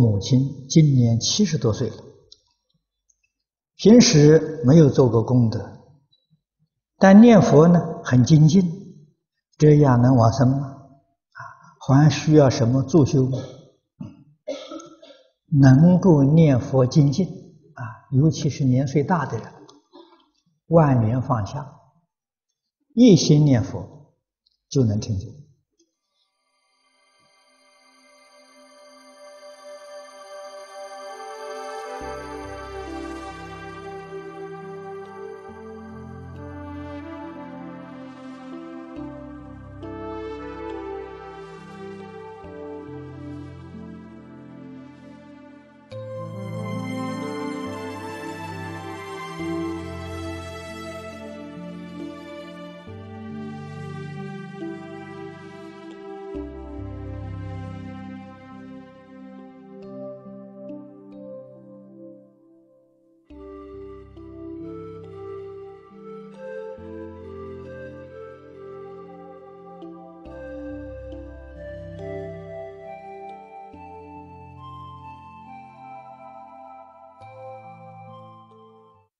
母亲今年七十多岁了，平时没有做过功德，但念佛呢很精进，这样能往生吗？啊，还需要什么助修吗？能够念佛精进啊，尤其是年岁大的人，万缘放下，一心念佛就能成就。